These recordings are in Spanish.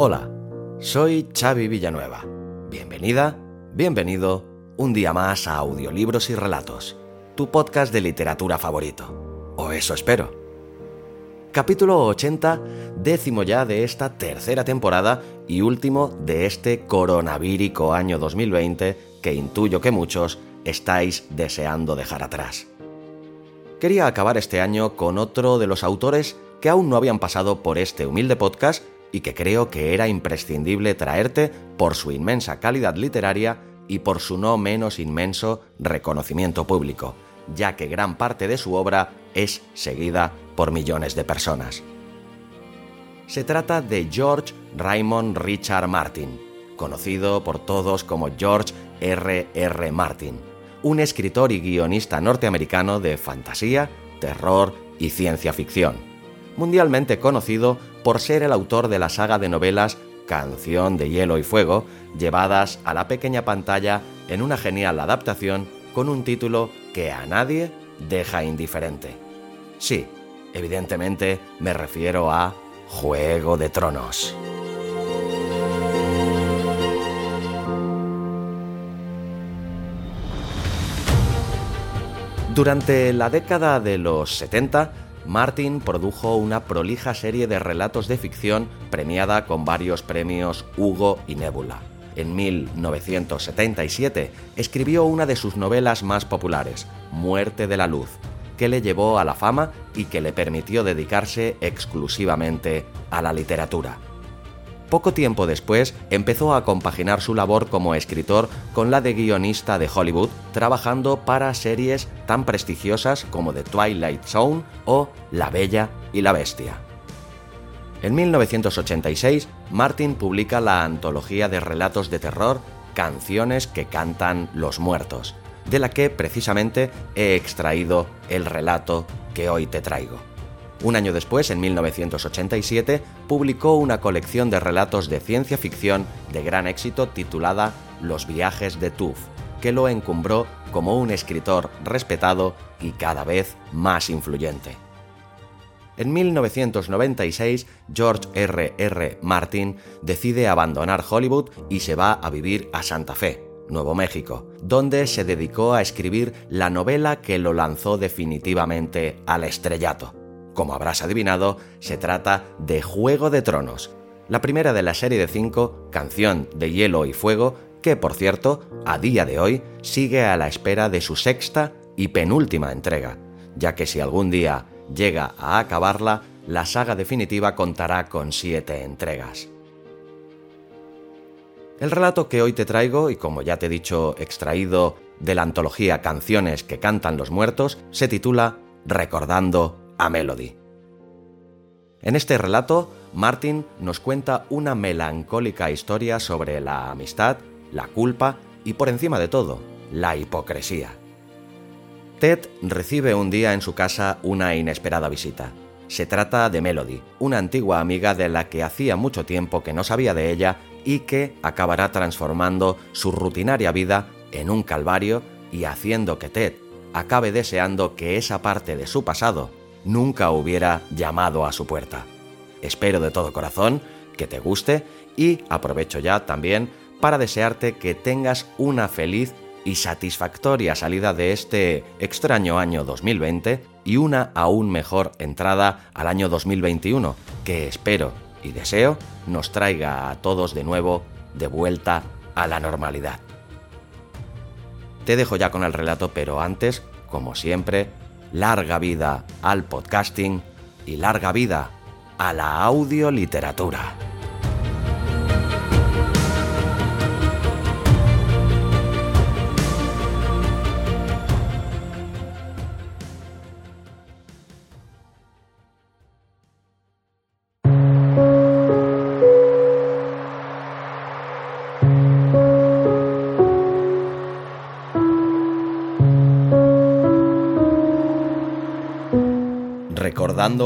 Hola, soy Xavi Villanueva. Bienvenida, bienvenido un día más a Audiolibros y Relatos, tu podcast de literatura favorito. O eso espero. Capítulo 80, décimo ya de esta tercera temporada y último de este coronavírico año 2020 que intuyo que muchos estáis deseando dejar atrás. Quería acabar este año con otro de los autores que aún no habían pasado por este humilde podcast y que creo que era imprescindible traerte por su inmensa calidad literaria y por su no menos inmenso reconocimiento público, ya que gran parte de su obra es seguida por millones de personas. Se trata de George Raymond Richard Martin, conocido por todos como George R. R. Martin, un escritor y guionista norteamericano de fantasía, terror y ciencia ficción, mundialmente conocido por ser el autor de la saga de novelas Canción de Hielo y Fuego, llevadas a la pequeña pantalla en una genial adaptación con un título que a nadie deja indiferente. Sí, evidentemente me refiero a Juego de Tronos. Durante la década de los 70, Martin produjo una prolija serie de relatos de ficción premiada con varios premios Hugo y Nebula. En 1977 escribió una de sus novelas más populares, Muerte de la Luz, que le llevó a la fama y que le permitió dedicarse exclusivamente a la literatura. Poco tiempo después empezó a compaginar su labor como escritor con la de guionista de Hollywood, trabajando para series tan prestigiosas como The Twilight Zone o La Bella y la Bestia. En 1986, Martin publica la antología de relatos de terror Canciones que cantan los muertos, de la que precisamente he extraído el relato que hoy te traigo. Un año después, en 1987, publicó una colección de relatos de ciencia ficción de gran éxito titulada Los viajes de Tuff, que lo encumbró como un escritor respetado y cada vez más influyente. En 1996, George R. R. Martin decide abandonar Hollywood y se va a vivir a Santa Fe, Nuevo México, donde se dedicó a escribir la novela que lo lanzó definitivamente al estrellato. Como habrás adivinado, se trata de Juego de Tronos, la primera de la serie de cinco, Canción de Hielo y Fuego, que por cierto, a día de hoy sigue a la espera de su sexta y penúltima entrega, ya que si algún día llega a acabarla, la saga definitiva contará con siete entregas. El relato que hoy te traigo, y como ya te he dicho, extraído de la antología Canciones que cantan los muertos, se titula Recordando a Melody. En este relato, Martin nos cuenta una melancólica historia sobre la amistad, la culpa y por encima de todo, la hipocresía. Ted recibe un día en su casa una inesperada visita. Se trata de Melody, una antigua amiga de la que hacía mucho tiempo que no sabía de ella y que acabará transformando su rutinaria vida en un calvario y haciendo que Ted acabe deseando que esa parte de su pasado nunca hubiera llamado a su puerta. Espero de todo corazón que te guste y aprovecho ya también para desearte que tengas una feliz y satisfactoria salida de este extraño año 2020 y una aún mejor entrada al año 2021, que espero y deseo nos traiga a todos de nuevo de vuelta a la normalidad. Te dejo ya con el relato, pero antes, como siempre, larga vida al podcasting y larga vida a la audioliteratura.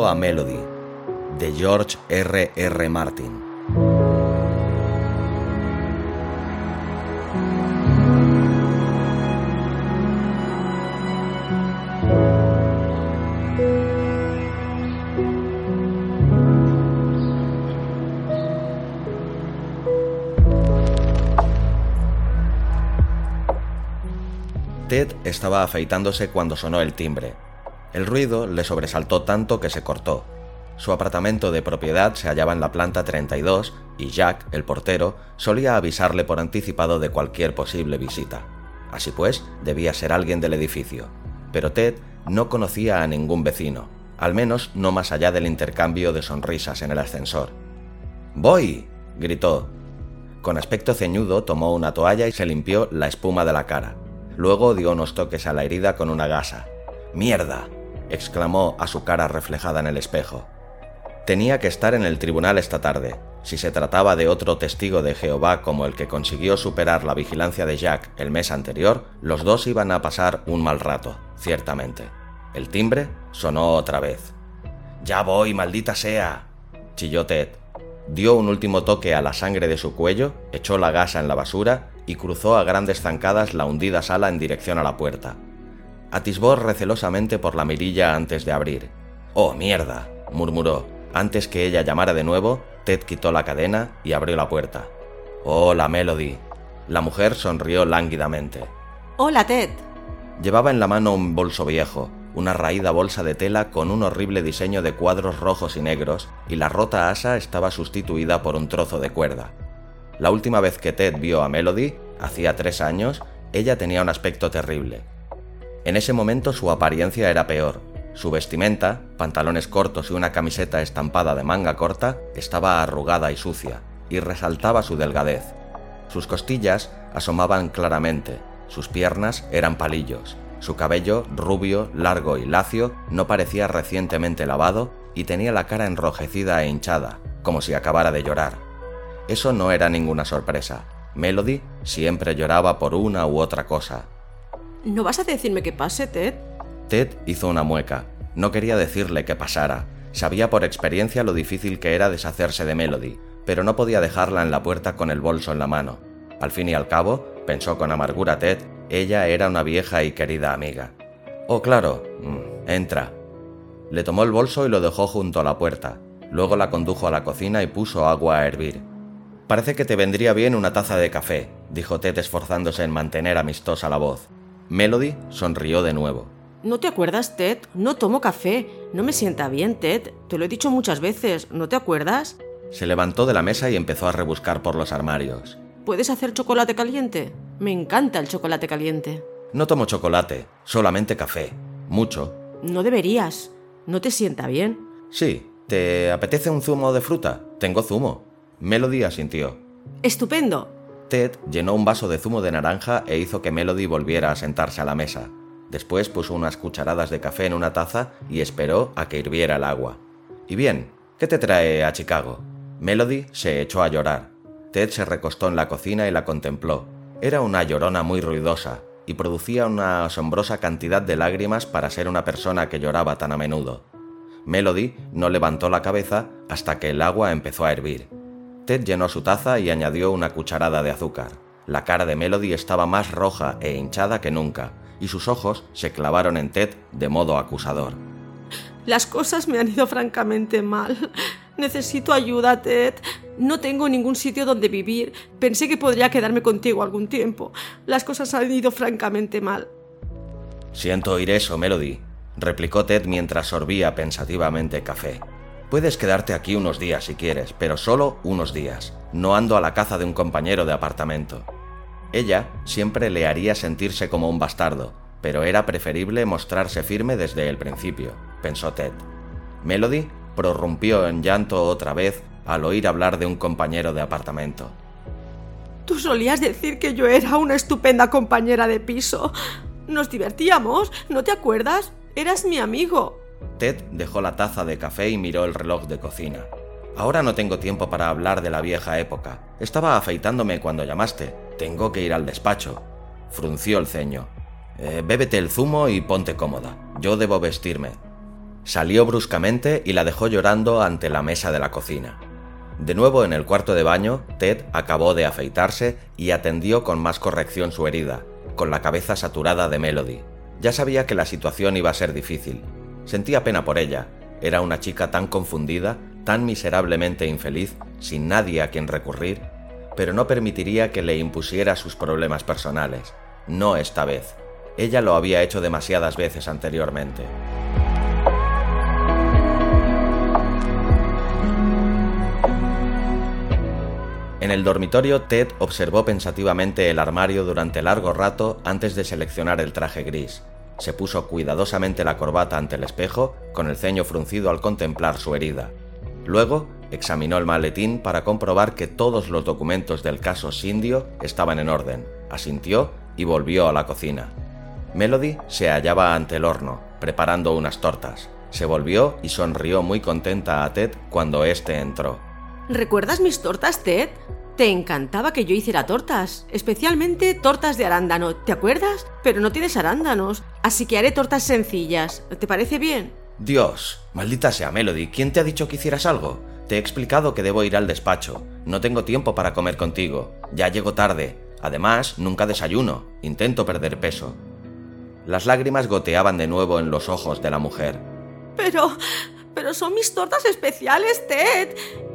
A Melody, de George R. R. Martin. Ted estaba afeitándose cuando sonó el timbre el ruido le sobresaltó tanto que se cortó. Su apartamento de propiedad se hallaba en la planta 32 y Jack, el portero, solía avisarle por anticipado de cualquier posible visita. Así pues, debía ser alguien del edificio. Pero Ted no conocía a ningún vecino, al menos no más allá del intercambio de sonrisas en el ascensor. ¡Voy! gritó. Con aspecto ceñudo tomó una toalla y se limpió la espuma de la cara. Luego dio unos toques a la herida con una gasa. ¡Mierda! Exclamó a su cara reflejada en el espejo. Tenía que estar en el tribunal esta tarde. Si se trataba de otro testigo de Jehová como el que consiguió superar la vigilancia de Jack el mes anterior, los dos iban a pasar un mal rato, ciertamente. El timbre sonó otra vez. Ya voy, maldita sea. chilló Ted. Dio un último toque a la sangre de su cuello, echó la gasa en la basura y cruzó a grandes zancadas la hundida sala en dirección a la puerta atisbó recelosamente por la mirilla antes de abrir. ¡Oh, mierda! murmuró. Antes que ella llamara de nuevo, Ted quitó la cadena y abrió la puerta. ¡Hola, Melody! La mujer sonrió lánguidamente. ¡Hola, Ted! Llevaba en la mano un bolso viejo, una raída bolsa de tela con un horrible diseño de cuadros rojos y negros, y la rota asa estaba sustituida por un trozo de cuerda. La última vez que Ted vio a Melody, hacía tres años, ella tenía un aspecto terrible. En ese momento su apariencia era peor. Su vestimenta, pantalones cortos y una camiseta estampada de manga corta, estaba arrugada y sucia, y resaltaba su delgadez. Sus costillas asomaban claramente, sus piernas eran palillos, su cabello, rubio, largo y lacio, no parecía recientemente lavado y tenía la cara enrojecida e hinchada, como si acabara de llorar. Eso no era ninguna sorpresa. Melody siempre lloraba por una u otra cosa, ¿No vas a decirme que pase, Ted? Ted hizo una mueca. No quería decirle que pasara. Sabía por experiencia lo difícil que era deshacerse de Melody, pero no podía dejarla en la puerta con el bolso en la mano. Al fin y al cabo, pensó con amargura Ted, ella era una vieja y querida amiga. Oh, claro. Mm, entra. Le tomó el bolso y lo dejó junto a la puerta. Luego la condujo a la cocina y puso agua a hervir. Parece que te vendría bien una taza de café, dijo Ted esforzándose en mantener amistosa la voz. Melody sonrió de nuevo. ¿No te acuerdas, Ted? No tomo café. No me sienta bien, Ted. Te lo he dicho muchas veces. ¿No te acuerdas? Se levantó de la mesa y empezó a rebuscar por los armarios. ¿Puedes hacer chocolate caliente? Me encanta el chocolate caliente. No tomo chocolate, solamente café. Mucho. No deberías. ¿No te sienta bien? Sí. ¿Te apetece un zumo de fruta? Tengo zumo. Melody asintió. Estupendo. Ted llenó un vaso de zumo de naranja e hizo que Melody volviera a sentarse a la mesa. Después puso unas cucharadas de café en una taza y esperó a que hirviera el agua. ¿Y bien? ¿Qué te trae a Chicago? Melody se echó a llorar. Ted se recostó en la cocina y la contempló. Era una llorona muy ruidosa y producía una asombrosa cantidad de lágrimas para ser una persona que lloraba tan a menudo. Melody no levantó la cabeza hasta que el agua empezó a hervir. Ted llenó su taza y añadió una cucharada de azúcar. La cara de Melody estaba más roja e hinchada que nunca, y sus ojos se clavaron en Ted de modo acusador. Las cosas me han ido francamente mal. Necesito ayuda, Ted. No tengo ningún sitio donde vivir. Pensé que podría quedarme contigo algún tiempo. Las cosas han ido francamente mal. Siento oír eso, Melody, replicó Ted mientras sorbía pensativamente café. Puedes quedarte aquí unos días si quieres, pero solo unos días. No ando a la caza de un compañero de apartamento. Ella siempre le haría sentirse como un bastardo, pero era preferible mostrarse firme desde el principio, pensó Ted. Melody prorrumpió en llanto otra vez al oír hablar de un compañero de apartamento. Tú solías decir que yo era una estupenda compañera de piso. Nos divertíamos, ¿no te acuerdas? Eras mi amigo. Ted dejó la taza de café y miró el reloj de cocina. Ahora no tengo tiempo para hablar de la vieja época. Estaba afeitándome cuando llamaste. Tengo que ir al despacho. Frunció el ceño. Eh, bébete el zumo y ponte cómoda. Yo debo vestirme. Salió bruscamente y la dejó llorando ante la mesa de la cocina. De nuevo en el cuarto de baño, Ted acabó de afeitarse y atendió con más corrección su herida, con la cabeza saturada de Melody. Ya sabía que la situación iba a ser difícil. Sentía pena por ella. Era una chica tan confundida, tan miserablemente infeliz, sin nadie a quien recurrir, pero no permitiría que le impusiera sus problemas personales. No esta vez. Ella lo había hecho demasiadas veces anteriormente. En el dormitorio, Ted observó pensativamente el armario durante largo rato antes de seleccionar el traje gris. Se puso cuidadosamente la corbata ante el espejo, con el ceño fruncido al contemplar su herida. Luego, examinó el maletín para comprobar que todos los documentos del caso Sindio estaban en orden, asintió y volvió a la cocina. Melody se hallaba ante el horno, preparando unas tortas. Se volvió y sonrió muy contenta a Ted cuando éste entró. ¿Recuerdas mis tortas, Ted? Te encantaba que yo hiciera tortas, especialmente tortas de arándano, ¿te acuerdas? Pero no tienes arándanos, así que haré tortas sencillas. ¿Te parece bien? Dios, maldita sea Melody, ¿quién te ha dicho que hicieras algo? Te he explicado que debo ir al despacho. No tengo tiempo para comer contigo. Ya llego tarde. Además, nunca desayuno. Intento perder peso. Las lágrimas goteaban de nuevo en los ojos de la mujer. Pero... pero son mis tortas especiales, Ted.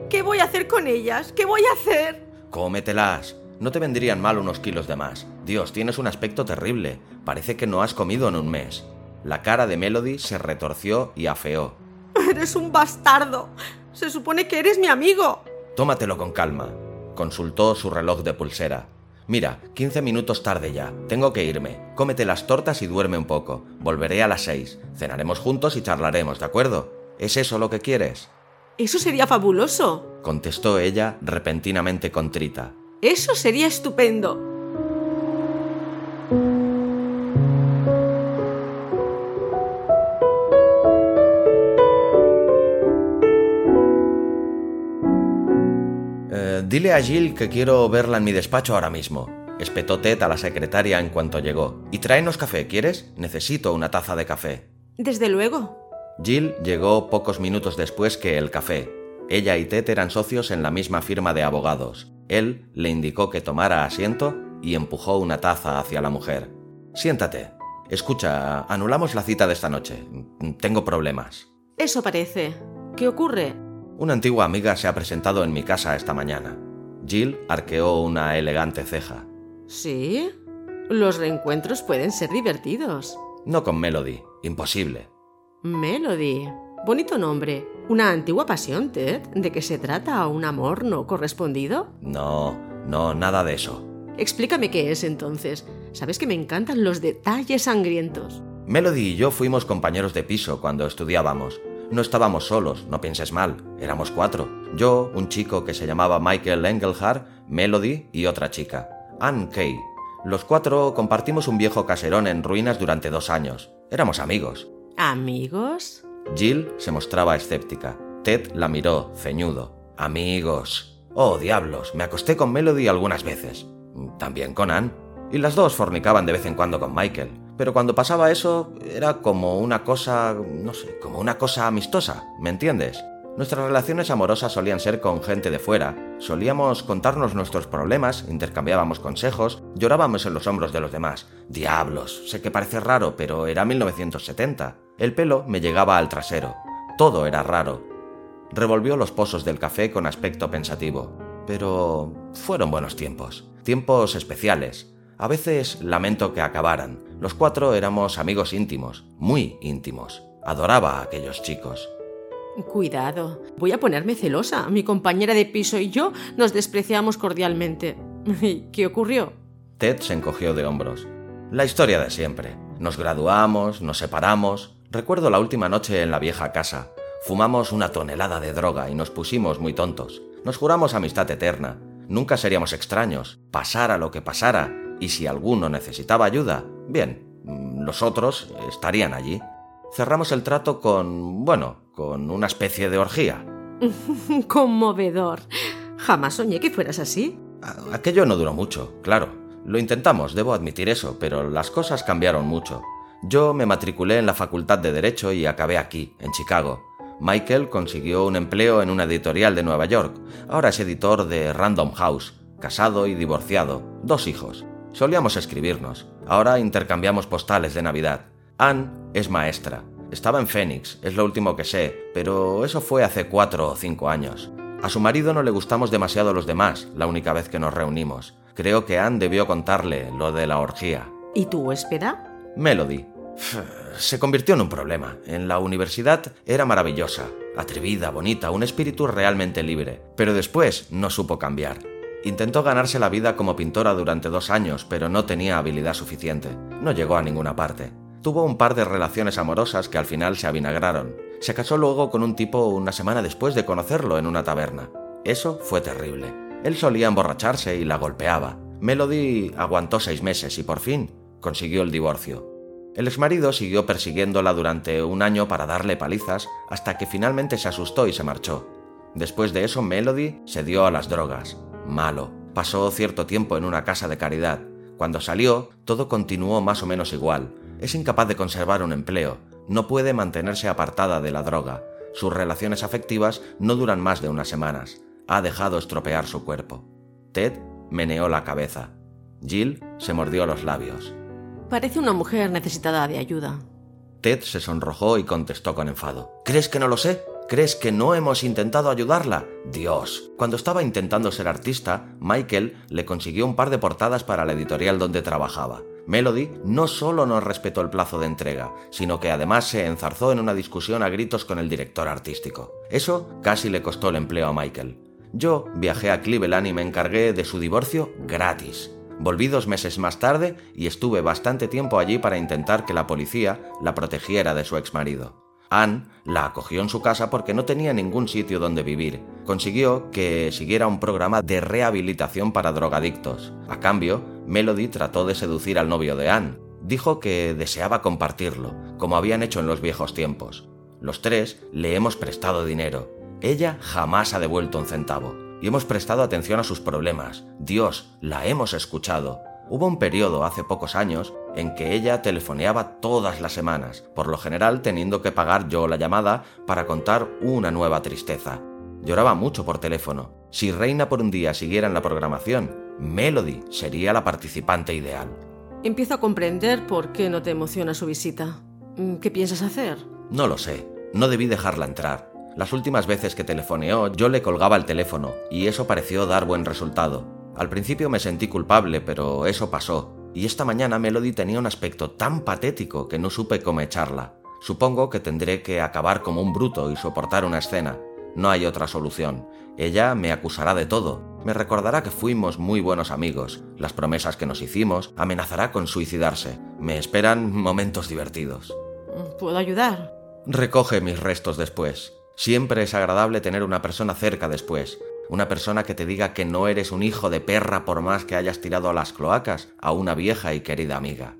¿Qué voy a hacer con ellas? ¿Qué voy a hacer? Cómetelas. No te vendrían mal unos kilos de más. Dios, tienes un aspecto terrible. Parece que no has comido en un mes. La cara de Melody se retorció y afeó. Eres un bastardo. Se supone que eres mi amigo. Tómatelo con calma. Consultó su reloj de pulsera. Mira, 15 minutos tarde ya. Tengo que irme. Cómete las tortas y duerme un poco. Volveré a las 6. Cenaremos juntos y charlaremos, ¿de acuerdo? ¿Es eso lo que quieres? Eso sería fabuloso, contestó ella repentinamente contrita. Eso sería estupendo. Eh, dile a Jill que quiero verla en mi despacho ahora mismo. Espetó Ted a la secretaria en cuanto llegó. Y tráenos café, ¿quieres? Necesito una taza de café. Desde luego. Jill llegó pocos minutos después que el café. Ella y Ted eran socios en la misma firma de abogados. Él le indicó que tomara asiento y empujó una taza hacia la mujer. Siéntate. Escucha, anulamos la cita de esta noche. Tengo problemas. Eso parece. ¿Qué ocurre? Una antigua amiga se ha presentado en mi casa esta mañana. Jill arqueó una elegante ceja. ¿Sí? Los reencuentros pueden ser divertidos. No con Melody. Imposible. Melody. Bonito nombre. ¿Una antigua pasión, Ted? ¿De qué se trata? ¿Un amor no correspondido? No, no, nada de eso. Explícame qué es entonces. Sabes que me encantan los detalles sangrientos. Melody y yo fuimos compañeros de piso cuando estudiábamos. No estábamos solos, no pienses mal, éramos cuatro. Yo, un chico que se llamaba Michael Engelhardt, Melody y otra chica, Ann Kay. Los cuatro compartimos un viejo caserón en ruinas durante dos años. Éramos amigos. ¿Amigos? Jill se mostraba escéptica. Ted la miró, ceñudo. Amigos. Oh, diablos, me acosté con Melody algunas veces. También con Anne. Y las dos fornicaban de vez en cuando con Michael. Pero cuando pasaba eso, era como una cosa, no sé, como una cosa amistosa, ¿me entiendes? Nuestras relaciones amorosas solían ser con gente de fuera, solíamos contarnos nuestros problemas, intercambiábamos consejos, llorábamos en los hombros de los demás. Diablos, sé que parece raro, pero era 1970. El pelo me llegaba al trasero. Todo era raro. Revolvió los pozos del café con aspecto pensativo. Pero fueron buenos tiempos, tiempos especiales. A veces lamento que acabaran. Los cuatro éramos amigos íntimos, muy íntimos. Adoraba a aquellos chicos. Cuidado, voy a ponerme celosa. Mi compañera de piso y yo nos despreciamos cordialmente. ¿Qué ocurrió? Ted se encogió de hombros. La historia de siempre. Nos graduamos, nos separamos. Recuerdo la última noche en la vieja casa. Fumamos una tonelada de droga y nos pusimos muy tontos. Nos juramos amistad eterna. Nunca seríamos extraños, pasara lo que pasara, y si alguno necesitaba ayuda, bien, los otros estarían allí. Cerramos el trato con, bueno, con una especie de orgía. Conmovedor. Jamás soñé que fueras así. Aquello no duró mucho, claro. Lo intentamos, debo admitir eso, pero las cosas cambiaron mucho. Yo me matriculé en la Facultad de Derecho y acabé aquí, en Chicago. Michael consiguió un empleo en una editorial de Nueva York. Ahora es editor de Random House, casado y divorciado, dos hijos. Solíamos escribirnos. Ahora intercambiamos postales de Navidad. Anne es maestra. Estaba en Phoenix, es lo último que sé, pero eso fue hace cuatro o cinco años. A su marido no le gustamos demasiado los demás, la única vez que nos reunimos. Creo que Anne debió contarle lo de la orgía. ¿Y tu huéspeda? Melody. Se convirtió en un problema. En la universidad era maravillosa, atrevida, bonita, un espíritu realmente libre, pero después no supo cambiar. Intentó ganarse la vida como pintora durante dos años, pero no tenía habilidad suficiente. No llegó a ninguna parte. Tuvo un par de relaciones amorosas que al final se avinagraron. Se casó luego con un tipo una semana después de conocerlo en una taberna. Eso fue terrible. Él solía emborracharse y la golpeaba. Melody aguantó seis meses y por fin consiguió el divorcio. El exmarido siguió persiguiéndola durante un año para darle palizas hasta que finalmente se asustó y se marchó. Después de eso, Melody se dio a las drogas. Malo. Pasó cierto tiempo en una casa de caridad. Cuando salió, todo continuó más o menos igual. Es incapaz de conservar un empleo, no puede mantenerse apartada de la droga. Sus relaciones afectivas no duran más de unas semanas. Ha dejado estropear su cuerpo. Ted meneó la cabeza. Jill se mordió los labios. Parece una mujer necesitada de ayuda. Ted se sonrojó y contestó con enfado. ¿Crees que no lo sé? ¿Crees que no hemos intentado ayudarla? Dios. Cuando estaba intentando ser artista, Michael le consiguió un par de portadas para la editorial donde trabajaba. Melody no solo no respetó el plazo de entrega, sino que además se enzarzó en una discusión a gritos con el director artístico. Eso casi le costó el empleo a Michael. Yo viajé a Cleveland y me encargué de su divorcio gratis. Volví dos meses más tarde y estuve bastante tiempo allí para intentar que la policía la protegiera de su exmarido. Anne la acogió en su casa porque no tenía ningún sitio donde vivir. Consiguió que siguiera un programa de rehabilitación para drogadictos. A cambio, Melody trató de seducir al novio de Anne. Dijo que deseaba compartirlo, como habían hecho en los viejos tiempos. Los tres le hemos prestado dinero. Ella jamás ha devuelto un centavo y hemos prestado atención a sus problemas. Dios, la hemos escuchado. Hubo un periodo hace pocos años en que ella telefoneaba todas las semanas, por lo general teniendo que pagar yo la llamada para contar una nueva tristeza. Lloraba mucho por teléfono. Si Reina por un día siguiera en la programación, Melody sería la participante ideal. Empiezo a comprender por qué no te emociona su visita. ¿Qué piensas hacer? No lo sé. No debí dejarla entrar. Las últimas veces que telefoneó yo le colgaba el teléfono y eso pareció dar buen resultado. Al principio me sentí culpable, pero eso pasó. Y esta mañana Melody tenía un aspecto tan patético que no supe cómo echarla. Supongo que tendré que acabar como un bruto y soportar una escena. No hay otra solución. Ella me acusará de todo. Me recordará que fuimos muy buenos amigos. Las promesas que nos hicimos amenazará con suicidarse. Me esperan momentos divertidos. ¿Puedo ayudar? Recoge mis restos después. Siempre es agradable tener una persona cerca después, una persona que te diga que no eres un hijo de perra por más que hayas tirado a las cloacas a una vieja y querida amiga.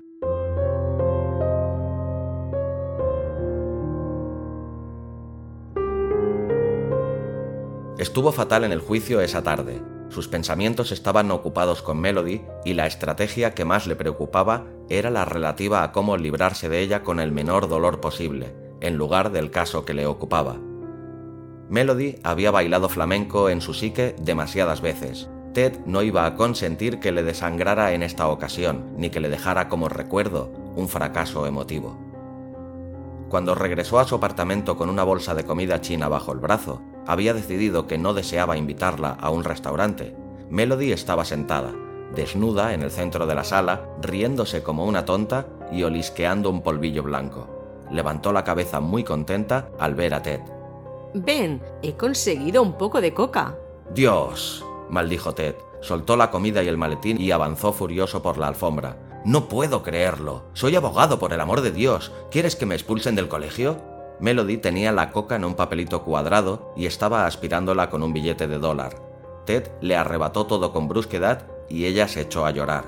Estuvo fatal en el juicio esa tarde. Sus pensamientos estaban ocupados con Melody y la estrategia que más le preocupaba era la relativa a cómo librarse de ella con el menor dolor posible, en lugar del caso que le ocupaba. Melody había bailado flamenco en su psique demasiadas veces. Ted no iba a consentir que le desangrara en esta ocasión, ni que le dejara como recuerdo un fracaso emotivo. Cuando regresó a su apartamento con una bolsa de comida china bajo el brazo, había decidido que no deseaba invitarla a un restaurante. Melody estaba sentada, desnuda en el centro de la sala, riéndose como una tonta y olisqueando un polvillo blanco. Levantó la cabeza muy contenta al ver a Ted. Ven, he conseguido un poco de coca. Dios, maldijo Ted. Soltó la comida y el maletín y avanzó furioso por la alfombra. No puedo creerlo. Soy abogado, por el amor de Dios. ¿Quieres que me expulsen del colegio? Melody tenía la coca en un papelito cuadrado y estaba aspirándola con un billete de dólar. Ted le arrebató todo con brusquedad y ella se echó a llorar.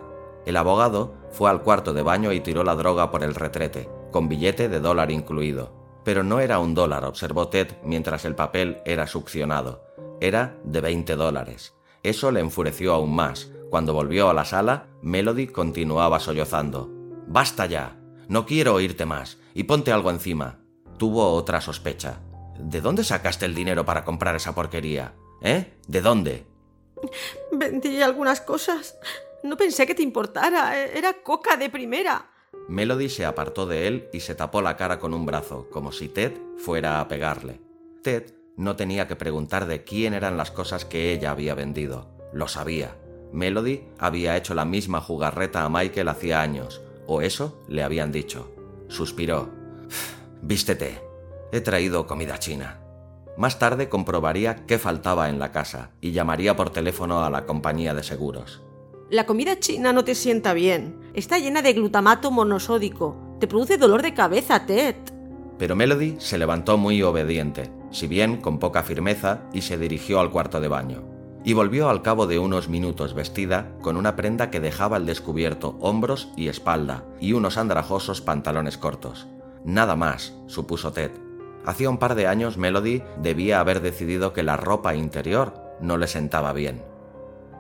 El abogado fue al cuarto de baño y tiró la droga por el retrete, con billete de dólar incluido. Pero no era un dólar, observó Ted mientras el papel era succionado. Era de 20 dólares. Eso le enfureció aún más. Cuando volvió a la sala, Melody continuaba sollozando. Basta ya. No quiero oírte más. Y ponte algo encima. Tuvo otra sospecha. ¿De dónde sacaste el dinero para comprar esa porquería? ¿Eh? ¿De dónde? Vendí algunas cosas. No pensé que te importara. Era coca de primera. Melody se apartó de él y se tapó la cara con un brazo, como si Ted fuera a pegarle. Ted no tenía que preguntar de quién eran las cosas que ella había vendido. Lo sabía. Melody había hecho la misma jugarreta a Michael hacía años, o eso le habían dicho. Suspiró. Vístete. He traído comida china. Más tarde comprobaría qué faltaba en la casa y llamaría por teléfono a la compañía de seguros. La comida china no te sienta bien. Está llena de glutamato monosódico. Te produce dolor de cabeza, Ted. Pero Melody se levantó muy obediente, si bien con poca firmeza, y se dirigió al cuarto de baño. Y volvió al cabo de unos minutos vestida con una prenda que dejaba al descubierto hombros y espalda y unos andrajosos pantalones cortos. Nada más, supuso Ted, Hacía un par de años Melody debía haber decidido que la ropa interior no le sentaba bien.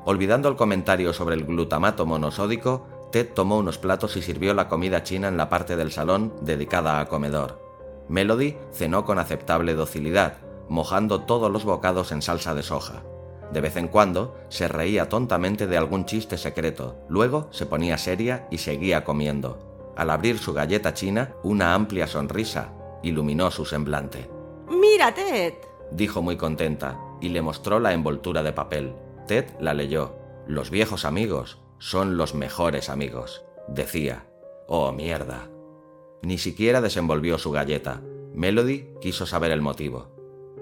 Olvidando el comentario sobre el glutamato monosódico, Ted tomó unos platos y sirvió la comida china en la parte del salón dedicada a comedor. Melody cenó con aceptable docilidad, mojando todos los bocados en salsa de soja. De vez en cuando se reía tontamente de algún chiste secreto, luego se ponía seria y seguía comiendo. Al abrir su galleta china, una amplia sonrisa iluminó su semblante. Mira, Ted, dijo muy contenta, y le mostró la envoltura de papel. Ted la leyó. Los viejos amigos son los mejores amigos, decía. Oh, mierda. Ni siquiera desenvolvió su galleta. Melody quiso saber el motivo.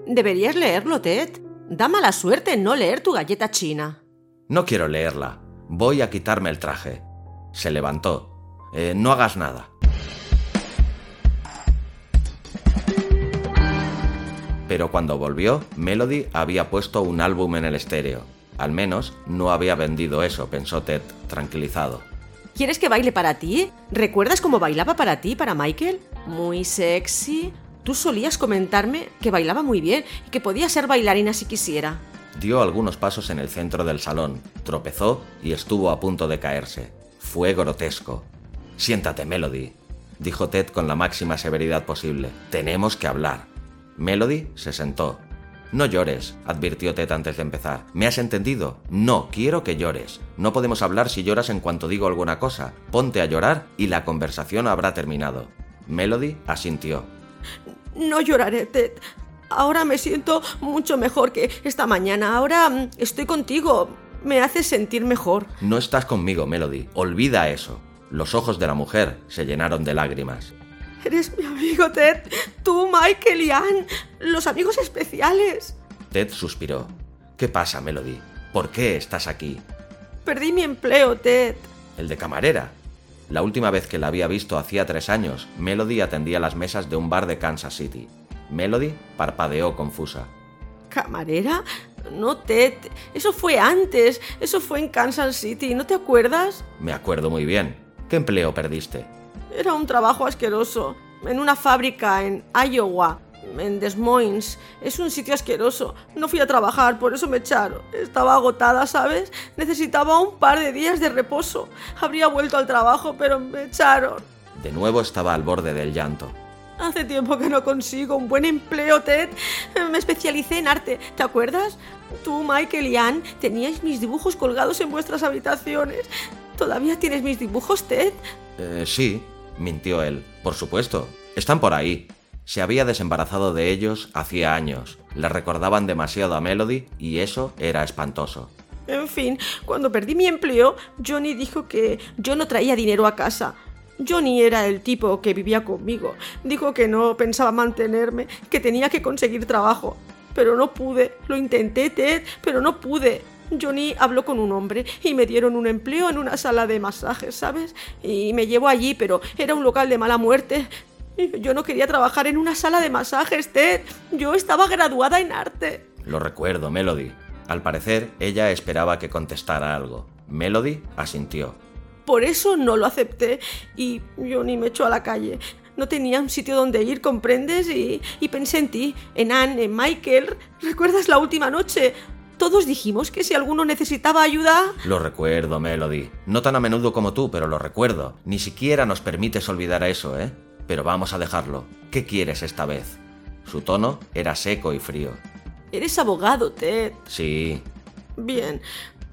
Deberías leerlo, Ted. Da mala suerte no leer tu galleta china. No quiero leerla. Voy a quitarme el traje. Se levantó. Eh, no hagas nada. pero cuando volvió, Melody había puesto un álbum en el estéreo. Al menos no había vendido eso, pensó Ted, tranquilizado. ¿Quieres que baile para ti? ¿Recuerdas cómo bailaba para ti, para Michael? Muy sexy. Tú solías comentarme que bailaba muy bien y que podía ser bailarina si quisiera. Dio algunos pasos en el centro del salón, tropezó y estuvo a punto de caerse. Fue grotesco. Siéntate, Melody, dijo Ted con la máxima severidad posible. Tenemos que hablar. Melody se sentó. No llores, advirtió Ted antes de empezar. ¿Me has entendido? No, quiero que llores. No podemos hablar si lloras en cuanto digo alguna cosa. Ponte a llorar y la conversación habrá terminado. Melody asintió. No lloraré, Ted. Ahora me siento mucho mejor que esta mañana. Ahora mm, estoy contigo. Me haces sentir mejor. No estás conmigo, Melody. Olvida eso. Los ojos de la mujer se llenaron de lágrimas. Eres mi amigo, Ted. Tú, Michael y Anne. Los amigos especiales. Ted suspiró. ¿Qué pasa, Melody? ¿Por qué estás aquí? Perdí mi empleo, Ted. ¿El de camarera? La última vez que la había visto hacía tres años, Melody atendía las mesas de un bar de Kansas City. Melody parpadeó confusa. ¿Camarera? No, Ted. Eso fue antes. Eso fue en Kansas City. ¿No te acuerdas? Me acuerdo muy bien. ¿Qué empleo perdiste? Era un trabajo asqueroso. En una fábrica en Iowa, en Des Moines. Es un sitio asqueroso. No fui a trabajar, por eso me echaron. Estaba agotada, ¿sabes? Necesitaba un par de días de reposo. Habría vuelto al trabajo, pero me echaron. De nuevo estaba al borde del llanto. Hace tiempo que no consigo un buen empleo, Ted. Me especialicé en arte, ¿te acuerdas? Tú, Michael y Anne teníais mis dibujos colgados en vuestras habitaciones. ¿Todavía tienes mis dibujos, Ted? Eh, sí, mintió él. Por supuesto, están por ahí. Se había desembarazado de ellos hacía años. Le recordaban demasiado a Melody y eso era espantoso. En fin, cuando perdí mi empleo, Johnny dijo que yo no traía dinero a casa. Johnny era el tipo que vivía conmigo. Dijo que no pensaba mantenerme, que tenía que conseguir trabajo. Pero no pude. Lo intenté, Ted, pero no pude. Johnny habló con un hombre y me dieron un empleo en una sala de masajes, ¿sabes? Y me llevó allí, pero era un local de mala muerte. Yo no quería trabajar en una sala de masajes, Ted. Yo estaba graduada en arte. Lo recuerdo, Melody. Al parecer, ella esperaba que contestara algo. Melody asintió. Por eso no lo acepté y Johnny me echó a la calle. No tenía un sitio donde ir, ¿comprendes? Y, y pensé en ti, en Anne, en Michael. ¿Recuerdas la última noche? Todos dijimos que si alguno necesitaba ayuda... Lo recuerdo, Melody. No tan a menudo como tú, pero lo recuerdo. Ni siquiera nos permites olvidar eso, ¿eh? Pero vamos a dejarlo. ¿Qué quieres esta vez? Su tono era seco y frío. Eres abogado, Ted. Sí. Bien.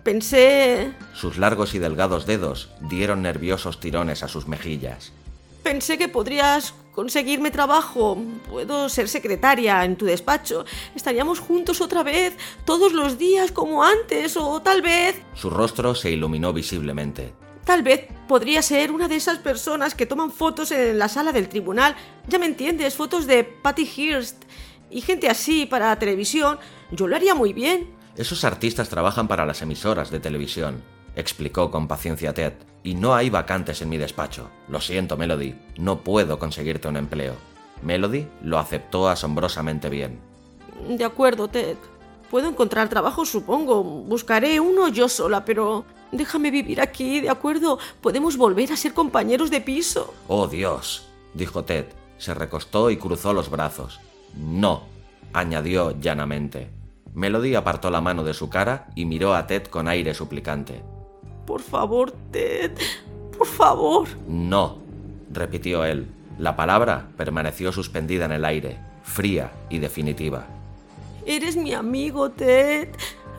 Pensé... Sus largos y delgados dedos dieron nerviosos tirones a sus mejillas. Pensé que podrías conseguirme trabajo. Puedo ser secretaria en tu despacho. Estaríamos juntos otra vez, todos los días como antes, o tal vez... Su rostro se iluminó visiblemente. Tal vez podría ser una de esas personas que toman fotos en la sala del tribunal. Ya me entiendes, fotos de Patty Hearst y gente así para la televisión. Yo lo haría muy bien. Esos artistas trabajan para las emisoras de televisión, explicó con paciencia Ted, y no hay vacantes en mi despacho. Lo siento, Melody, no puedo conseguirte un empleo. Melody lo aceptó asombrosamente bien. De acuerdo, Ted. Puedo encontrar trabajo, supongo. Buscaré uno yo sola, pero déjame vivir aquí, ¿de acuerdo? Podemos volver a ser compañeros de piso. Oh, Dios, dijo Ted. Se recostó y cruzó los brazos. No, añadió llanamente. Melody apartó la mano de su cara y miró a Ted con aire suplicante. Por favor, Ted. Por favor. No, repitió él. La palabra permaneció suspendida en el aire, fría y definitiva. Eres mi amigo, Ted.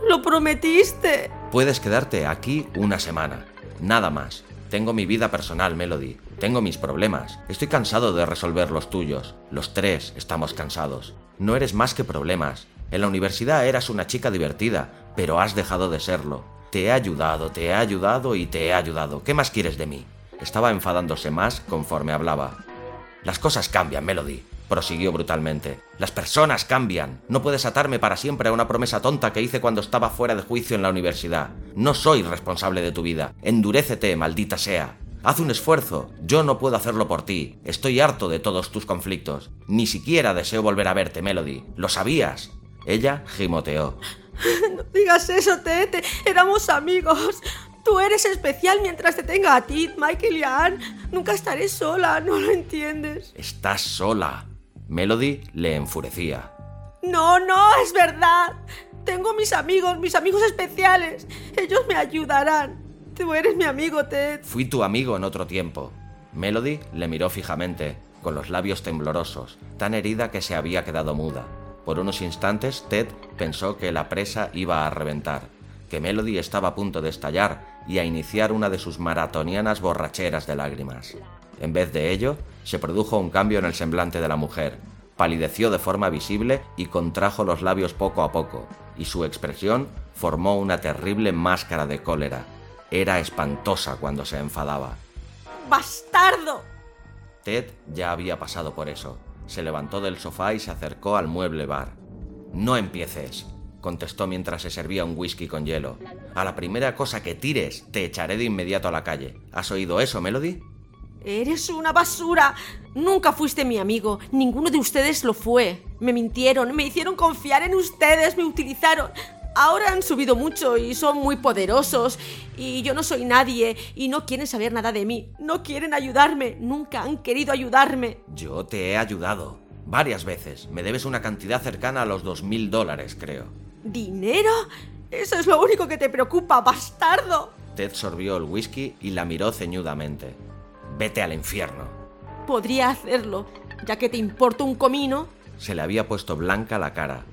Lo prometiste. Puedes quedarte aquí una semana. Nada más. Tengo mi vida personal, Melody. Tengo mis problemas. Estoy cansado de resolver los tuyos. Los tres estamos cansados. No eres más que problemas. En la universidad eras una chica divertida, pero has dejado de serlo. Te he ayudado, te he ayudado y te he ayudado. ¿Qué más quieres de mí? Estaba enfadándose más conforme hablaba. Las cosas cambian, Melody, prosiguió brutalmente. Las personas cambian. No puedes atarme para siempre a una promesa tonta que hice cuando estaba fuera de juicio en la universidad. No soy responsable de tu vida. Endurécete, maldita sea. Haz un esfuerzo. Yo no puedo hacerlo por ti. Estoy harto de todos tus conflictos. Ni siquiera deseo volver a verte, Melody. Lo sabías. Ella gimoteó. No digas eso, Tete. Éramos amigos. Tú eres especial mientras te tenga a ti, Michael y Anne. Nunca estaré sola, no lo entiendes. Estás sola. Melody le enfurecía. No, no, es verdad. Tengo mis amigos, mis amigos especiales. Ellos me ayudarán. Tú eres mi amigo, Ted. Fui tu amigo en otro tiempo. Melody le miró fijamente, con los labios temblorosos, tan herida que se había quedado muda. Por unos instantes, Ted pensó que la presa iba a reventar, que Melody estaba a punto de estallar y a iniciar una de sus maratonianas borracheras de lágrimas. En vez de ello, se produjo un cambio en el semblante de la mujer. Palideció de forma visible y contrajo los labios poco a poco, y su expresión formó una terrible máscara de cólera. Era espantosa cuando se enfadaba. ¡Bastardo! Ted ya había pasado por eso. Se levantó del sofá y se acercó al mueble bar. No empieces, contestó mientras se servía un whisky con hielo. A la primera cosa que tires, te echaré de inmediato a la calle. ¿Has oído eso, Melody? Eres una basura. Nunca fuiste mi amigo. Ninguno de ustedes lo fue. Me mintieron, me hicieron confiar en ustedes, me utilizaron. Ahora han subido mucho y son muy poderosos. Y yo no soy nadie y no quieren saber nada de mí. No quieren ayudarme. Nunca han querido ayudarme. Yo te he ayudado. Varias veces. Me debes una cantidad cercana a los dos mil dólares, creo. ¿Dinero? Eso es lo único que te preocupa, bastardo. Ted sorbió el whisky y la miró ceñudamente. Vete al infierno. Podría hacerlo, ya que te importa un comino. Se le había puesto blanca la cara.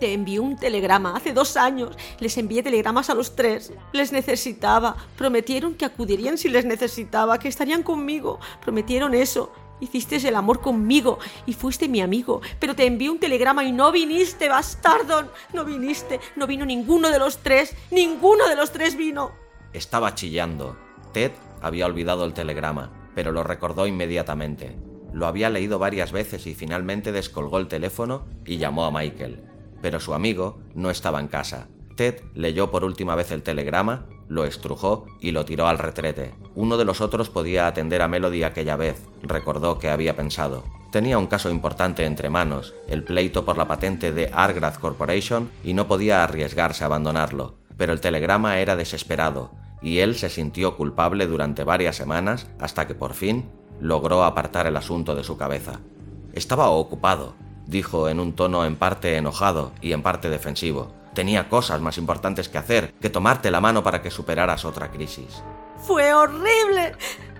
Te envié un telegrama hace dos años. Les envié telegramas a los tres. Les necesitaba. Prometieron que acudirían si les necesitaba, que estarían conmigo. Prometieron eso. Hiciste el amor conmigo y fuiste mi amigo, pero te envié un telegrama y no viniste, bastardo. No viniste, no vino ninguno de los tres, ninguno de los tres vino. Estaba chillando. Ted había olvidado el telegrama. pero lo recordó inmediatamente. Lo había leído varias veces y finalmente descolgó el teléfono y llamó a Michael. Pero su amigo no estaba en casa. Ted leyó por última vez el telegrama, lo estrujó y lo tiró al retrete. Uno de los otros podía atender a Melody aquella vez, recordó que había pensado. Tenía un caso importante entre manos, el pleito por la patente de Argrath Corporation, y no podía arriesgarse a abandonarlo. Pero el telegrama era desesperado, y él se sintió culpable durante varias semanas hasta que por fin logró apartar el asunto de su cabeza. Estaba ocupado, dijo en un tono en parte enojado y en parte defensivo. Tenía cosas más importantes que hacer que tomarte la mano para que superaras otra crisis. Fue horrible.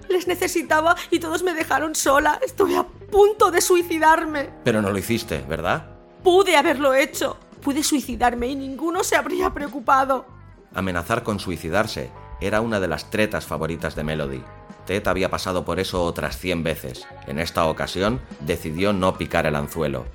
Les necesitaba y todos me dejaron sola. Estoy a punto de suicidarme. Pero no lo hiciste, ¿verdad? Pude haberlo hecho. Pude suicidarme y ninguno se habría preocupado. Amenazar con suicidarse era una de las tretas favoritas de Melody. Ted había pasado por eso otras 100 veces. En esta ocasión decidió no picar el anzuelo.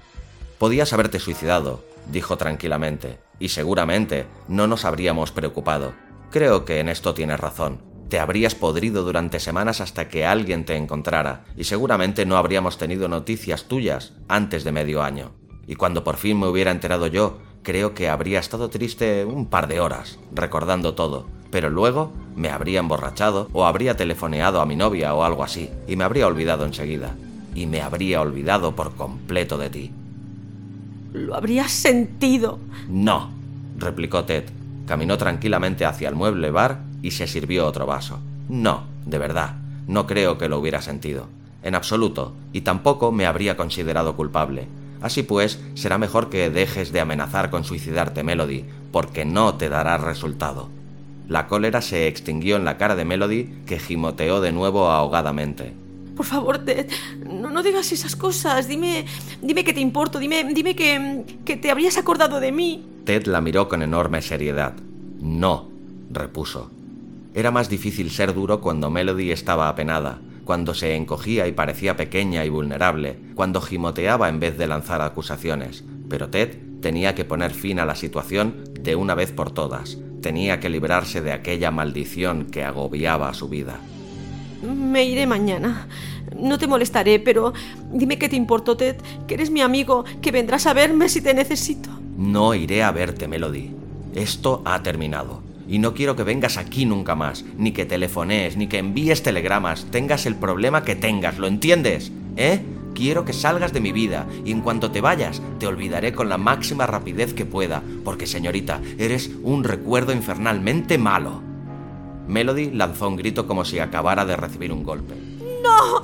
Podías haberte suicidado, dijo tranquilamente, y seguramente no nos habríamos preocupado. Creo que en esto tienes razón. Te habrías podrido durante semanas hasta que alguien te encontrara, y seguramente no habríamos tenido noticias tuyas antes de medio año. Y cuando por fin me hubiera enterado yo, creo que habría estado triste un par de horas, recordando todo, pero luego me habría emborrachado o habría telefoneado a mi novia o algo así, y me habría olvidado enseguida, y me habría olvidado por completo de ti. Lo habrías sentido. No, replicó Ted. Caminó tranquilamente hacia el mueble bar y se sirvió otro vaso. No, de verdad, no creo que lo hubiera sentido. En absoluto, y tampoco me habría considerado culpable. Así pues, será mejor que dejes de amenazar con suicidarte, Melody, porque no te dará resultado. La cólera se extinguió en la cara de Melody, que gimoteó de nuevo ahogadamente. Por favor, Ted, no, digas esas cosas. Dime, dime que te importo, dime, dime que, que te habrías acordado de mí. Ted la miró con enorme seriedad. No, repuso. Era más difícil ser duro cuando Melody estaba apenada, cuando se encogía y parecía pequeña y vulnerable, cuando gimoteaba en vez de lanzar acusaciones. Pero Ted tenía que poner fin a la situación de una vez por todas. Tenía que librarse de aquella maldición que agobiaba su vida. Me iré mañana. No te molestaré, pero dime que te importó, Ted, que eres mi amigo, que vendrás a verme si te necesito. No iré a verte, Melody. Esto ha terminado. Y no quiero que vengas aquí nunca más, ni que telefonees, ni que envíes telegramas, tengas el problema que tengas, ¿lo entiendes? ¿Eh? Quiero que salgas de mi vida y en cuanto te vayas te olvidaré con la máxima rapidez que pueda, porque señorita, eres un recuerdo infernalmente malo. Melody lanzó un grito como si acabara de recibir un golpe. ¡No!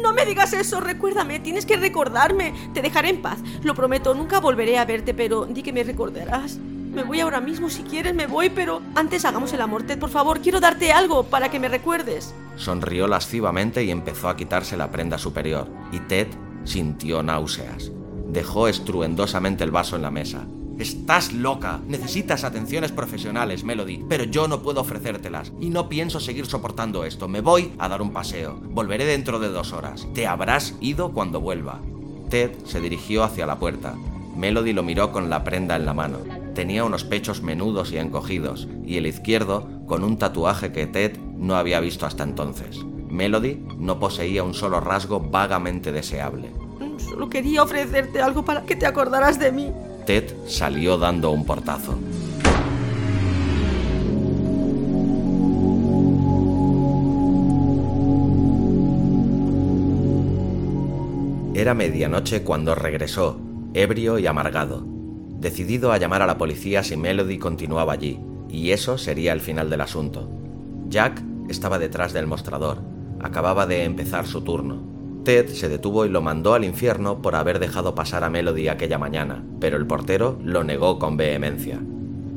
No me digas eso, recuérdame, tienes que recordarme. Te dejaré en paz, lo prometo, nunca volveré a verte, pero di que me recordarás. Me voy ahora mismo, si quieres me voy, pero antes hagamos el amor, Ted, por favor, quiero darte algo para que me recuerdes. Sonrió lascivamente y empezó a quitarse la prenda superior, y Ted sintió náuseas. Dejó estruendosamente el vaso en la mesa. Estás loca. Necesitas atenciones profesionales, Melody, pero yo no puedo ofrecértelas y no pienso seguir soportando esto. Me voy a dar un paseo. Volveré dentro de dos horas. Te habrás ido cuando vuelva. Ted se dirigió hacia la puerta. Melody lo miró con la prenda en la mano. Tenía unos pechos menudos y encogidos, y el izquierdo con un tatuaje que Ted no había visto hasta entonces. Melody no poseía un solo rasgo vagamente deseable. Solo quería ofrecerte algo para que te acordaras de mí. Ted salió dando un portazo. Era medianoche cuando regresó, ebrio y amargado, decidido a llamar a la policía si Melody continuaba allí, y eso sería el final del asunto. Jack estaba detrás del mostrador, acababa de empezar su turno. Ted se detuvo y lo mandó al infierno por haber dejado pasar a Melody aquella mañana, pero el portero lo negó con vehemencia.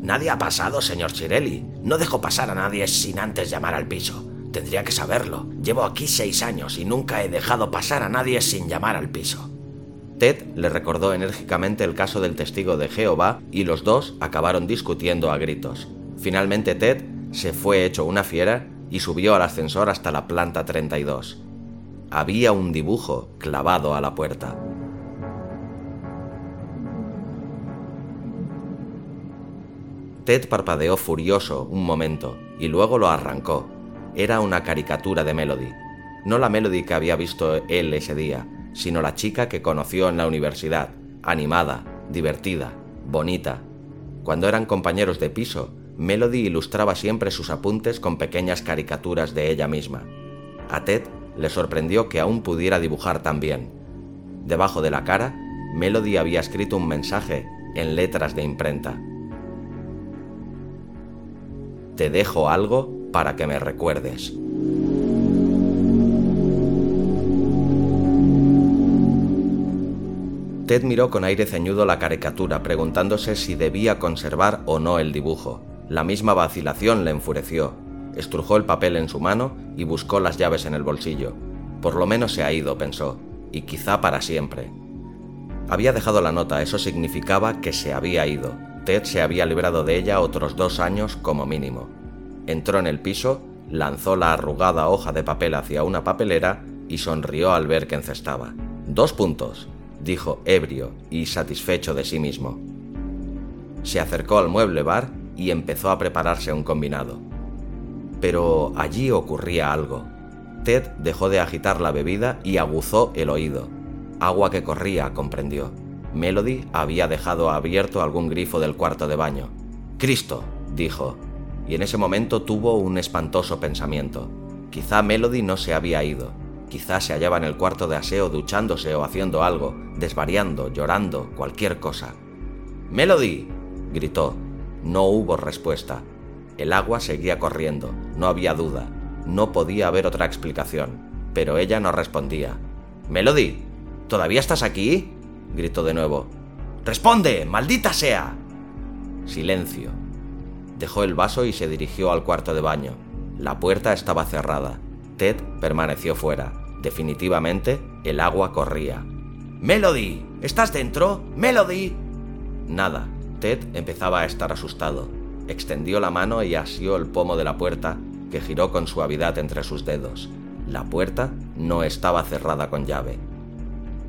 Nadie ha pasado, señor Chirelli. No dejo pasar a nadie sin antes llamar al piso. Tendría que saberlo. Llevo aquí seis años y nunca he dejado pasar a nadie sin llamar al piso. Ted le recordó enérgicamente el caso del testigo de Jehová y los dos acabaron discutiendo a gritos. Finalmente Ted se fue hecho una fiera y subió al ascensor hasta la planta 32 había un dibujo clavado a la puerta. Ted parpadeó furioso un momento y luego lo arrancó. Era una caricatura de Melody. No la Melody que había visto él ese día, sino la chica que conoció en la universidad, animada, divertida, bonita. Cuando eran compañeros de piso, Melody ilustraba siempre sus apuntes con pequeñas caricaturas de ella misma. A Ted le sorprendió que aún pudiera dibujar tan bien. Debajo de la cara, Melody había escrito un mensaje en letras de imprenta. Te dejo algo para que me recuerdes. Ted miró con aire ceñudo la caricatura, preguntándose si debía conservar o no el dibujo. La misma vacilación le enfureció. Estrujó el papel en su mano y buscó las llaves en el bolsillo. Por lo menos se ha ido, pensó, y quizá para siempre. Había dejado la nota, eso significaba que se había ido. Ted se había librado de ella otros dos años como mínimo. Entró en el piso, lanzó la arrugada hoja de papel hacia una papelera y sonrió al ver que encestaba. Dos puntos dijo ebrio y satisfecho de sí mismo. Se acercó al mueble bar y empezó a prepararse un combinado. Pero allí ocurría algo. Ted dejó de agitar la bebida y aguzó el oído. Agua que corría, comprendió. Melody había dejado abierto algún grifo del cuarto de baño. Cristo, dijo, y en ese momento tuvo un espantoso pensamiento. Quizá Melody no se había ido. Quizá se hallaba en el cuarto de aseo duchándose o haciendo algo, desvariando, llorando, cualquier cosa. Melody. gritó. No hubo respuesta. El agua seguía corriendo, no había duda, no podía haber otra explicación, pero ella no respondía. Melody. ¿Todavía estás aquí? gritó de nuevo. ¡Responde! ¡Maldita sea! Silencio. Dejó el vaso y se dirigió al cuarto de baño. La puerta estaba cerrada. Ted permaneció fuera. Definitivamente, el agua corría. Melody, ¿estás dentro? Melody. Nada. Ted empezaba a estar asustado. Extendió la mano y asió el pomo de la puerta, que giró con suavidad entre sus dedos. La puerta no estaba cerrada con llave.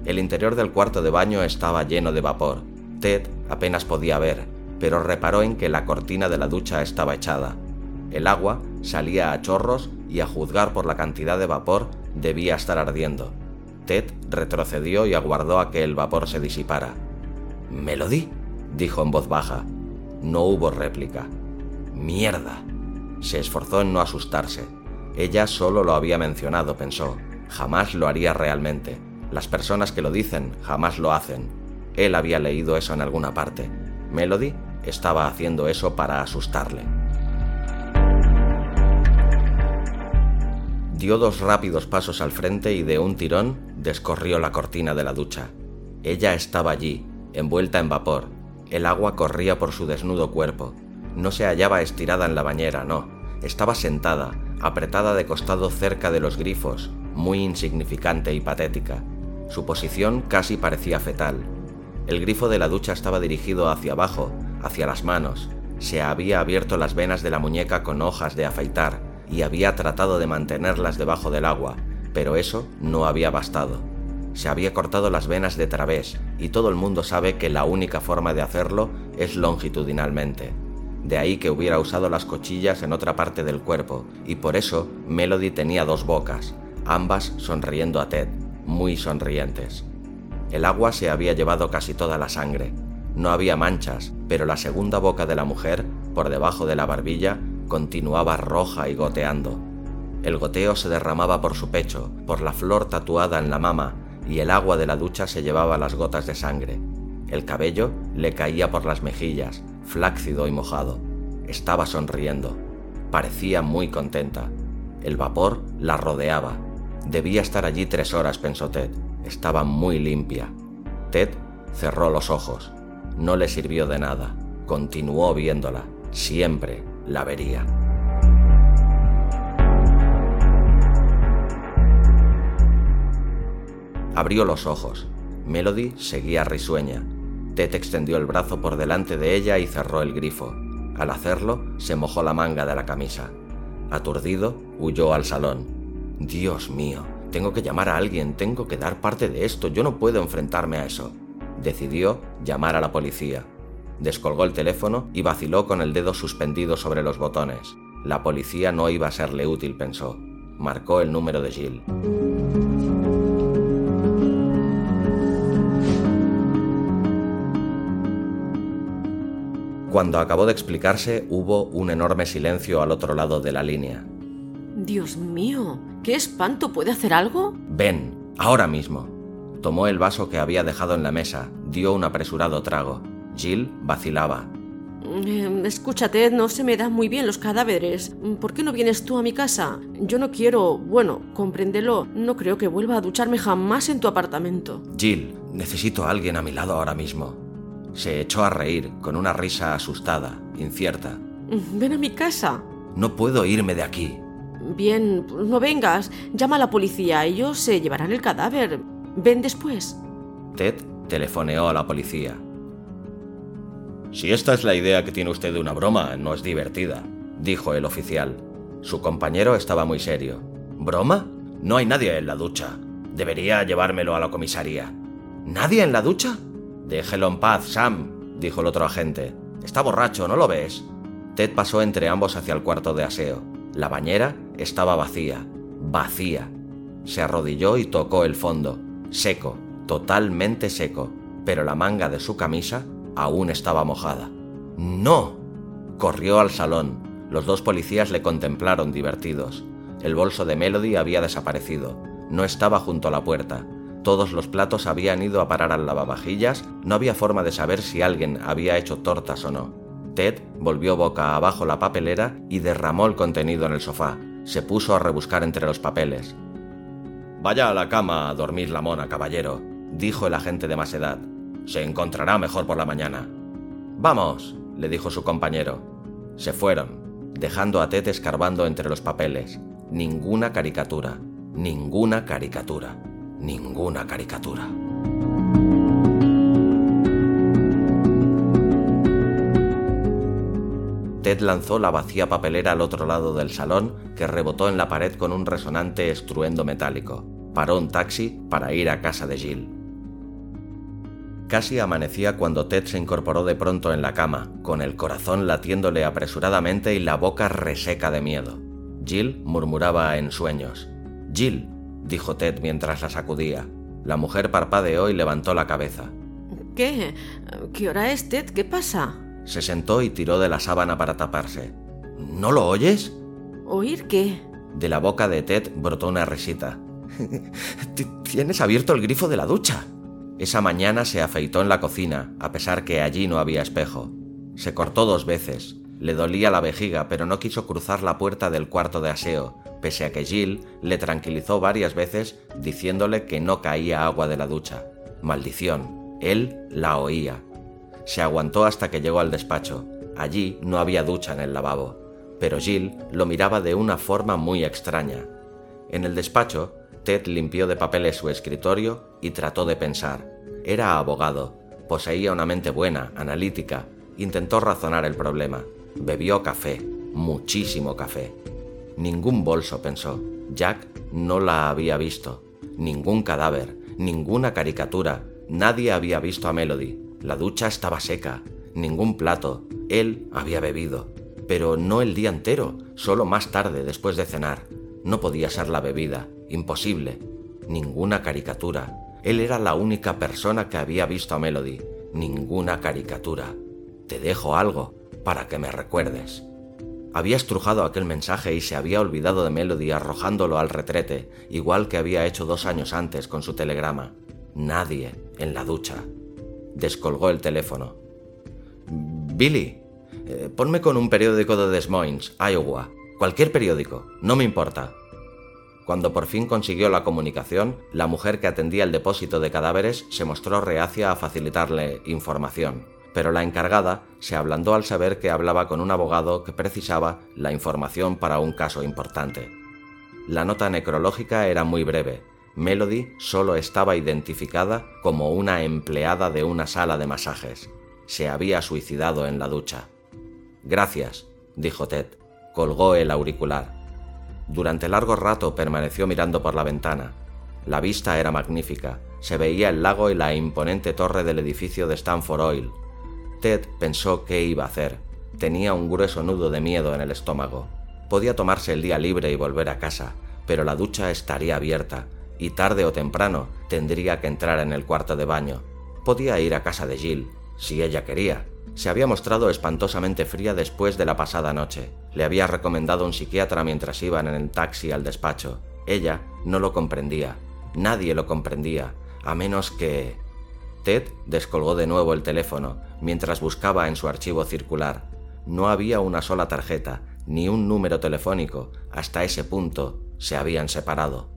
El interior del cuarto de baño estaba lleno de vapor. Ted apenas podía ver, pero reparó en que la cortina de la ducha estaba echada. El agua salía a chorros y a juzgar por la cantidad de vapor debía estar ardiendo. Ted retrocedió y aguardó a que el vapor se disipara. ¿Melody? dijo en voz baja. No hubo réplica. ¡Mierda! Se esforzó en no asustarse. Ella solo lo había mencionado, pensó. Jamás lo haría realmente. Las personas que lo dicen jamás lo hacen. Él había leído eso en alguna parte. Melody estaba haciendo eso para asustarle. Dio dos rápidos pasos al frente y de un tirón descorrió la cortina de la ducha. Ella estaba allí, envuelta en vapor. El agua corría por su desnudo cuerpo. No se hallaba estirada en la bañera, no. Estaba sentada, apretada de costado cerca de los grifos, muy insignificante y patética. Su posición casi parecía fetal. El grifo de la ducha estaba dirigido hacia abajo, hacia las manos. Se había abierto las venas de la muñeca con hojas de afeitar, y había tratado de mantenerlas debajo del agua, pero eso no había bastado. Se había cortado las venas de través y todo el mundo sabe que la única forma de hacerlo es longitudinalmente. De ahí que hubiera usado las cochillas en otra parte del cuerpo, y por eso Melody tenía dos bocas, ambas sonriendo a Ted, muy sonrientes. El agua se había llevado casi toda la sangre. No había manchas, pero la segunda boca de la mujer, por debajo de la barbilla, continuaba roja y goteando. El goteo se derramaba por su pecho, por la flor tatuada en la mama, y el agua de la ducha se llevaba las gotas de sangre. El cabello le caía por las mejillas, flácido y mojado. Estaba sonriendo. Parecía muy contenta. El vapor la rodeaba. Debía estar allí tres horas, pensó Ted. Estaba muy limpia. Ted cerró los ojos. No le sirvió de nada. Continuó viéndola. Siempre la vería. Abrió los ojos. Melody seguía risueña. Ted extendió el brazo por delante de ella y cerró el grifo. Al hacerlo, se mojó la manga de la camisa. Aturdido, huyó al salón. Dios mío, tengo que llamar a alguien, tengo que dar parte de esto, yo no puedo enfrentarme a eso. Decidió llamar a la policía. Descolgó el teléfono y vaciló con el dedo suspendido sobre los botones. La policía no iba a serle útil, pensó. marcó el número de Jill. Cuando acabó de explicarse, hubo un enorme silencio al otro lado de la línea. Dios mío, ¿qué espanto? ¿Puede hacer algo? Ven, ahora mismo. Tomó el vaso que había dejado en la mesa, dio un apresurado trago. Jill vacilaba. Eh, escúchate, no se me dan muy bien los cadáveres. ¿Por qué no vienes tú a mi casa? Yo no quiero, bueno, compréndelo, no creo que vuelva a ducharme jamás en tu apartamento. Jill, necesito a alguien a mi lado ahora mismo. Se echó a reír, con una risa asustada, incierta. Ven a mi casa. No puedo irme de aquí. Bien, no vengas. Llama a la policía. Ellos se llevarán el cadáver. Ven después. Ted telefoneó a la policía. Si esta es la idea que tiene usted de una broma, no es divertida, dijo el oficial. Su compañero estaba muy serio. ¿Broma? No hay nadie en la ducha. Debería llevármelo a la comisaría. ¿Nadie en la ducha? Déjelo en paz, Sam, dijo el otro agente. Está borracho, ¿no lo ves? Ted pasó entre ambos hacia el cuarto de aseo. La bañera estaba vacía, vacía. Se arrodilló y tocó el fondo, seco, totalmente seco, pero la manga de su camisa aún estaba mojada. ¡No! Corrió al salón. Los dos policías le contemplaron divertidos. El bolso de Melody había desaparecido. No estaba junto a la puerta. Todos los platos habían ido a parar al lavavajillas, no había forma de saber si alguien había hecho tortas o no. Ted volvió boca abajo la papelera y derramó el contenido en el sofá. Se puso a rebuscar entre los papeles. Vaya a la cama a dormir la mona, caballero, dijo el agente de más edad. Se encontrará mejor por la mañana. Vamos, le dijo su compañero. Se fueron, dejando a Ted escarbando entre los papeles. Ninguna caricatura, ninguna caricatura ninguna caricatura. Ted lanzó la vacía papelera al otro lado del salón, que rebotó en la pared con un resonante estruendo metálico. Paró un taxi para ir a casa de Jill. Casi amanecía cuando Ted se incorporó de pronto en la cama, con el corazón latiéndole apresuradamente y la boca reseca de miedo. Jill murmuraba en sueños. Jill, dijo Ted mientras la sacudía. La mujer parpadeó y levantó la cabeza. ¿Qué? ¿Qué hora es, Ted? ¿Qué pasa? Se sentó y tiró de la sábana para taparse. ¿No lo oyes? ¿Oír qué? De la boca de Ted brotó una risita. Tienes abierto el grifo de la ducha. Esa mañana se afeitó en la cocina, a pesar que allí no había espejo. Se cortó dos veces. Le dolía la vejiga, pero no quiso cruzar la puerta del cuarto de aseo, pese a que Jill le tranquilizó varias veces diciéndole que no caía agua de la ducha. Maldición, él la oía. Se aguantó hasta que llegó al despacho. Allí no había ducha en el lavabo, pero Jill lo miraba de una forma muy extraña. En el despacho, Ted limpió de papeles su escritorio y trató de pensar. Era abogado, poseía una mente buena, analítica, intentó razonar el problema. Bebió café, muchísimo café. Ningún bolso, pensó. Jack no la había visto. Ningún cadáver, ninguna caricatura. Nadie había visto a Melody. La ducha estaba seca. Ningún plato. Él había bebido. Pero no el día entero, solo más tarde, después de cenar. No podía ser la bebida. Imposible. Ninguna caricatura. Él era la única persona que había visto a Melody. Ninguna caricatura. Te dejo algo para que me recuerdes. Había estrujado aquel mensaje y se había olvidado de Melody arrojándolo al retrete, igual que había hecho dos años antes con su telegrama. Nadie en la ducha. Descolgó el teléfono. Billy, eh, ponme con un periódico de Des Moines, Iowa. Cualquier periódico, no me importa. Cuando por fin consiguió la comunicación, la mujer que atendía el depósito de cadáveres se mostró reacia a facilitarle información pero la encargada se ablandó al saber que hablaba con un abogado que precisaba la información para un caso importante. La nota necrológica era muy breve. Melody solo estaba identificada como una empleada de una sala de masajes. Se había suicidado en la ducha. Gracias, dijo Ted. Colgó el auricular. Durante largo rato permaneció mirando por la ventana. La vista era magnífica. Se veía el lago y la imponente torre del edificio de Stanford Oil, Ted pensó qué iba a hacer. Tenía un grueso nudo de miedo en el estómago. Podía tomarse el día libre y volver a casa. pero la ducha estaría abierta y tarde o temprano tendría que entrar en el cuarto de baño. Podía ir a casa de Jill, si ella quería. Se había mostrado espantosamente fría después de la pasada noche. Le había recomendado un psiquiatra mientras iban en el taxi al despacho. Ella no lo comprendía. Nadie lo comprendía, a menos que... Ted descolgó de nuevo el teléfono mientras buscaba en su archivo circular. No había una sola tarjeta, ni un número telefónico. Hasta ese punto se habían separado.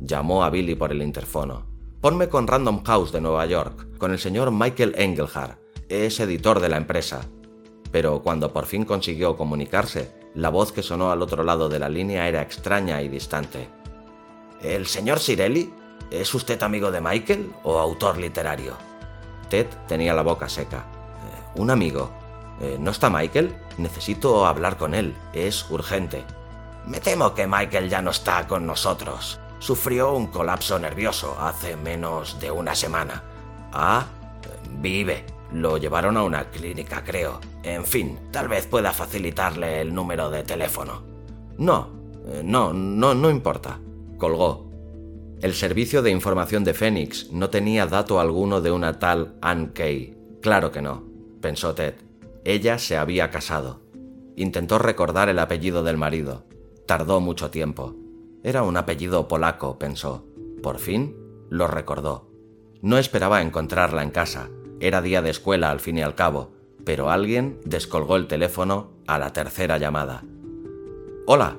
Llamó a Billy por el interfono. Ponme con Random House de Nueva York, con el señor Michael Engelhardt. Es editor de la empresa. Pero cuando por fin consiguió comunicarse, la voz que sonó al otro lado de la línea era extraña y distante. ¿El señor Sirelli? ¿Es usted amigo de Michael o autor literario? Ted tenía la boca seca. Eh, un amigo. Eh, ¿No está Michael? Necesito hablar con él. Es urgente. Me temo que Michael ya no está con nosotros. Sufrió un colapso nervioso hace menos de una semana. Ah, vive. Lo llevaron a una clínica, creo. En fin, tal vez pueda facilitarle el número de teléfono. No, eh, no, no, no importa. Colgó. El servicio de información de Phoenix no tenía dato alguno de una tal Ann Kay. Claro que no, pensó Ted. Ella se había casado. Intentó recordar el apellido del marido. Tardó mucho tiempo. Era un apellido polaco, pensó. Por fin lo recordó. No esperaba encontrarla en casa. Era día de escuela al fin y al cabo, pero alguien descolgó el teléfono a la tercera llamada. Hola,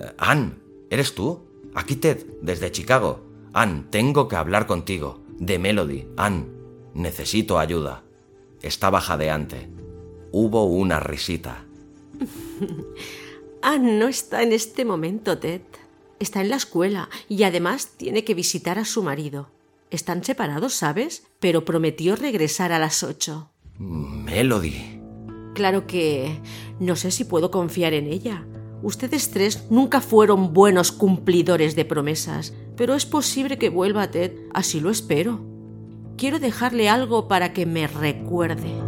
eh, Ann, ¿eres tú? Aquí Ted, desde Chicago. Ann, tengo que hablar contigo. De Melody. Ann, necesito ayuda. Estaba jadeante. Hubo una risita. Ann no está en este momento, Ted. Está en la escuela y además tiene que visitar a su marido. Están separados, ¿sabes? Pero prometió regresar a las ocho. Melody. Claro que no sé si puedo confiar en ella. Ustedes tres nunca fueron buenos cumplidores de promesas, pero es posible que vuelva Ted, así lo espero. Quiero dejarle algo para que me recuerde.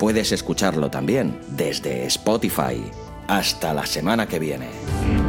Puedes escucharlo también desde Spotify. Hasta la semana que viene.